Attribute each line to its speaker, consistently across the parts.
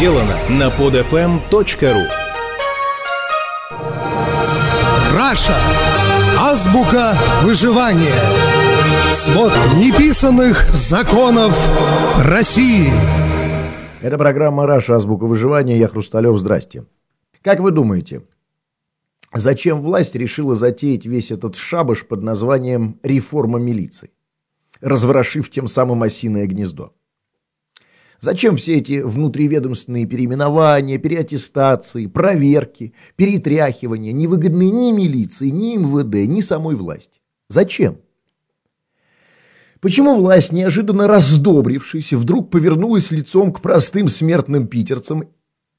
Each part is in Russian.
Speaker 1: сделано на podfm.ru
Speaker 2: Раша. Азбука выживания. Свод неписанных законов России.
Speaker 3: Это программа «Раша. Азбука выживания». Я Хрусталев. Здрасте. Как вы думаете, зачем власть решила затеять весь этот шабаш под названием «реформа милиции», разворошив тем самым осиное гнездо? Зачем все эти внутриведомственные переименования, переаттестации, проверки, перетряхивания, невыгодные ни милиции, ни МВД, ни самой власти? Зачем? Почему власть, неожиданно раздобрившись, вдруг повернулась лицом к простым смертным питерцам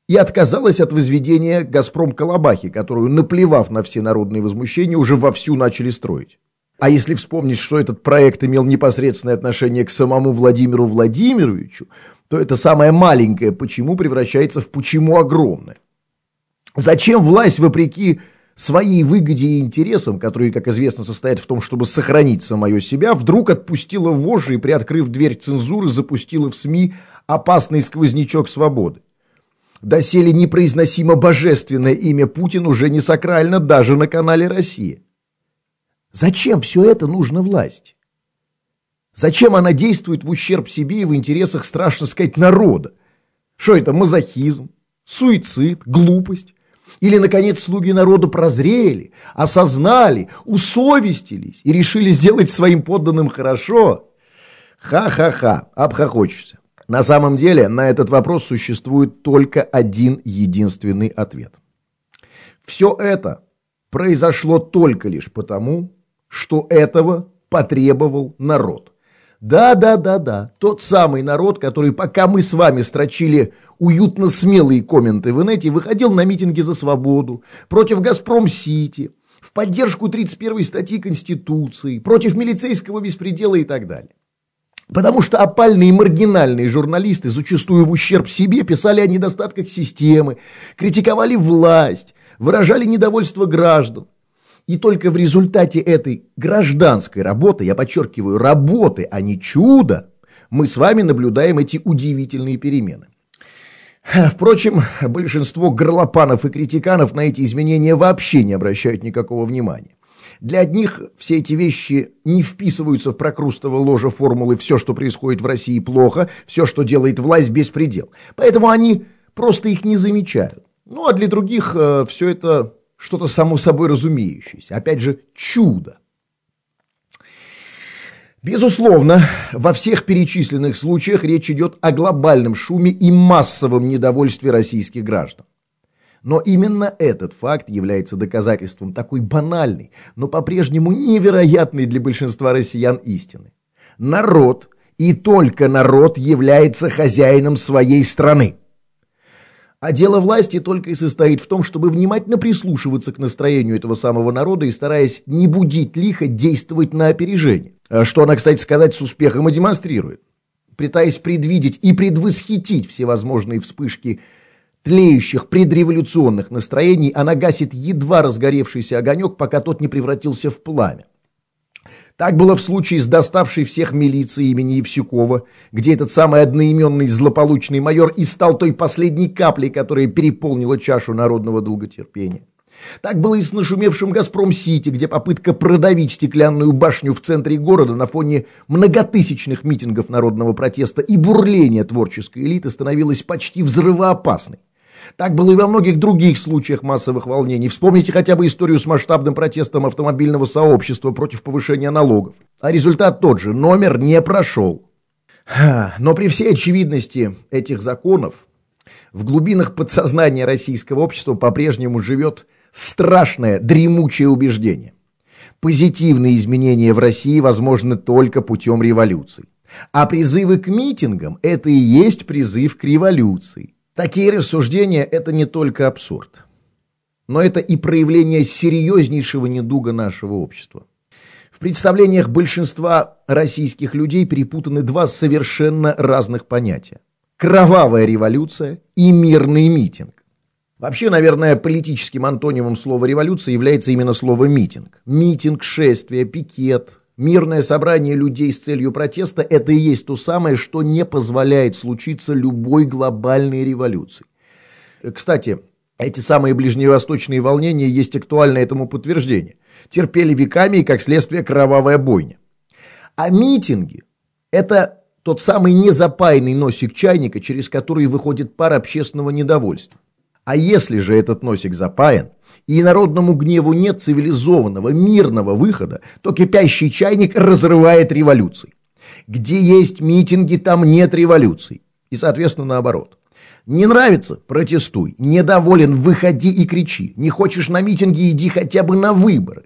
Speaker 3: и отказалась от возведения «Газпром-Колобахи», которую, наплевав на все народные возмущения, уже вовсю начали строить? А если вспомнить, что этот проект имел непосредственное отношение к самому Владимиру Владимировичу, то это самое маленькое «почему» превращается в «почему» огромное. Зачем власть, вопреки своей выгоде и интересам, которые, как известно, состоят в том, чтобы сохранить самое себя, вдруг отпустила вожжи и, приоткрыв дверь цензуры, запустила в СМИ опасный сквознячок свободы? Доселе непроизносимо божественное имя Путин уже не сакрально даже на канале «Россия». Зачем все это нужно власти? Зачем она действует в ущерб себе и в интересах, страшно сказать, народа? Что это, мазохизм, суицид, глупость? Или, наконец, слуги народа прозрели, осознали, усовестились и решили сделать своим подданным хорошо? Ха-ха-ха, обхохочешься. На самом деле, на этот вопрос существует только один единственный ответ. Все это произошло только лишь потому, что этого потребовал народ. Да-да-да-да, тот самый народ, который пока мы с вами строчили уютно смелые комменты в инете, выходил на митинги за свободу, против «Газпром-Сити», в поддержку 31 статьи Конституции, против милицейского беспредела и так далее. Потому что опальные и маргинальные журналисты, зачастую в ущерб себе, писали о недостатках системы, критиковали власть, выражали недовольство граждан. И только в результате этой гражданской работы, я подчеркиваю, работы, а не чуда, мы с вами наблюдаем эти удивительные перемены. Впрочем, большинство горлопанов и критиканов на эти изменения вообще не обращают никакого внимания. Для одних все эти вещи не вписываются в прокрустово ложе формулы «все, что происходит в России, плохо», «все, что делает власть, беспредел». Поэтому они просто их не замечают. Ну, а для других э, все это что-то само собой разумеющееся. Опять же, чудо. Безусловно, во всех перечисленных случаях речь идет о глобальном шуме и массовом недовольстве российских граждан. Но именно этот факт является доказательством такой банальной, но по-прежнему невероятной для большинства россиян истины. Народ, и только народ является хозяином своей страны. А дело власти только и состоит в том, чтобы внимательно прислушиваться к настроению этого самого народа и, стараясь не будить лихо, действовать на опережение. А что она, кстати сказать, с успехом и демонстрирует. Пытаясь предвидеть и предвосхитить всевозможные вспышки тлеющих предреволюционных настроений, она гасит едва разгоревшийся огонек, пока тот не превратился в пламя. Так было в случае с доставшей всех милиции имени Евсюкова, где этот самый одноименный злополучный майор и стал той последней каплей, которая переполнила чашу народного долготерпения. Так было и с нашумевшим «Газпром-Сити», где попытка продавить стеклянную башню в центре города на фоне многотысячных митингов народного протеста и бурления творческой элиты становилась почти взрывоопасной. Так было и во многих других случаях массовых волнений. Вспомните хотя бы историю с масштабным протестом автомобильного сообщества против повышения налогов. А результат тот же. Номер не прошел. Но при всей очевидности этих законов в глубинах подсознания российского общества по-прежнему живет страшное, дремучее убеждение. Позитивные изменения в России возможны только путем революции. А призывы к митингам – это и есть призыв к революции. Такие рассуждения – это не только абсурд, но это и проявление серьезнейшего недуга нашего общества. В представлениях большинства российских людей перепутаны два совершенно разных понятия. Кровавая революция и мирный митинг. Вообще, наверное, политическим антонимом слова «революция» является именно слово «митинг». Митинг, шествие, пикет, Мирное собрание людей с целью протеста – это и есть то самое, что не позволяет случиться любой глобальной революции. Кстати, эти самые ближневосточные волнения есть актуальное этому подтверждение. Терпели веками и, как следствие, кровавая бойня. А митинги – это тот самый незапаянный носик чайника, через который выходит пар общественного недовольства. А если же этот носик запаян, и народному гневу нет цивилизованного, мирного выхода, то кипящий чайник разрывает революции. Где есть митинги, там нет революций. И, соответственно, наоборот. Не нравится – протестуй. Недоволен – выходи и кричи. Не хочешь на митинги – иди хотя бы на выборы.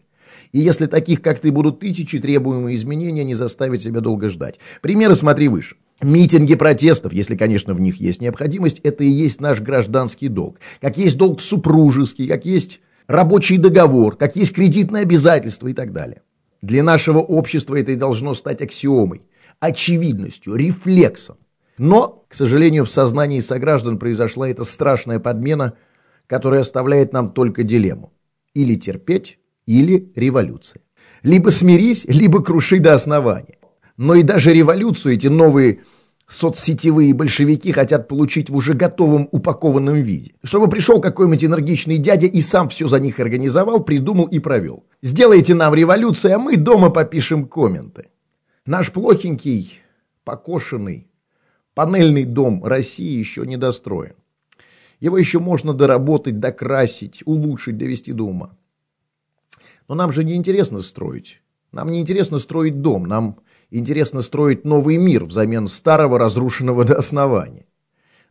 Speaker 3: И если таких, как ты, будут тысячи, требуемые изменения не заставят себя долго ждать. Примеры смотри выше. Митинги протестов, если, конечно, в них есть необходимость, это и есть наш гражданский долг. Как есть долг супружеский, как есть рабочий договор, как есть кредитные обязательства и так далее. Для нашего общества это и должно стать аксиомой, очевидностью, рефлексом. Но, к сожалению, в сознании сограждан произошла эта страшная подмена, которая оставляет нам только дилемму. Или терпеть, или революция. Либо смирись, либо круши до основания. Но и даже революцию эти новые соцсетевые большевики хотят получить в уже готовом упакованном виде. Чтобы пришел какой-нибудь энергичный дядя и сам все за них организовал, придумал и провел. Сделайте нам революцию, а мы дома попишем комменты. Наш плохенький, покошенный, панельный дом России еще не достроен. Его еще можно доработать, докрасить, улучшить, довести до ума. Но нам же не интересно строить. Нам не интересно строить дом, нам интересно строить новый мир взамен старого, разрушенного до основания.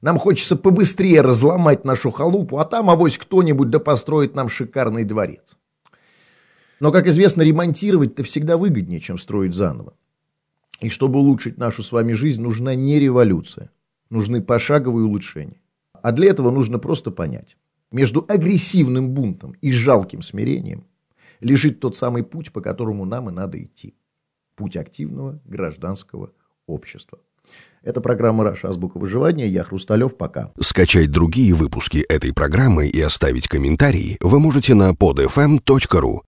Speaker 3: Нам хочется побыстрее разломать нашу халупу, а там авось кто-нибудь да построит нам шикарный дворец. Но, как известно, ремонтировать-то всегда выгоднее, чем строить заново. И чтобы улучшить нашу с вами жизнь, нужна не революция. Нужны пошаговые улучшения. А для этого нужно просто понять. Между агрессивным бунтом и жалким смирением лежит тот самый путь, по которому нам и надо идти. Путь активного гражданского общества. Это программа «Раша. Азбука выживания». Я Хрусталев. Пока.
Speaker 1: Скачать другие выпуски этой программы и оставить комментарии вы можете на podfm.ru.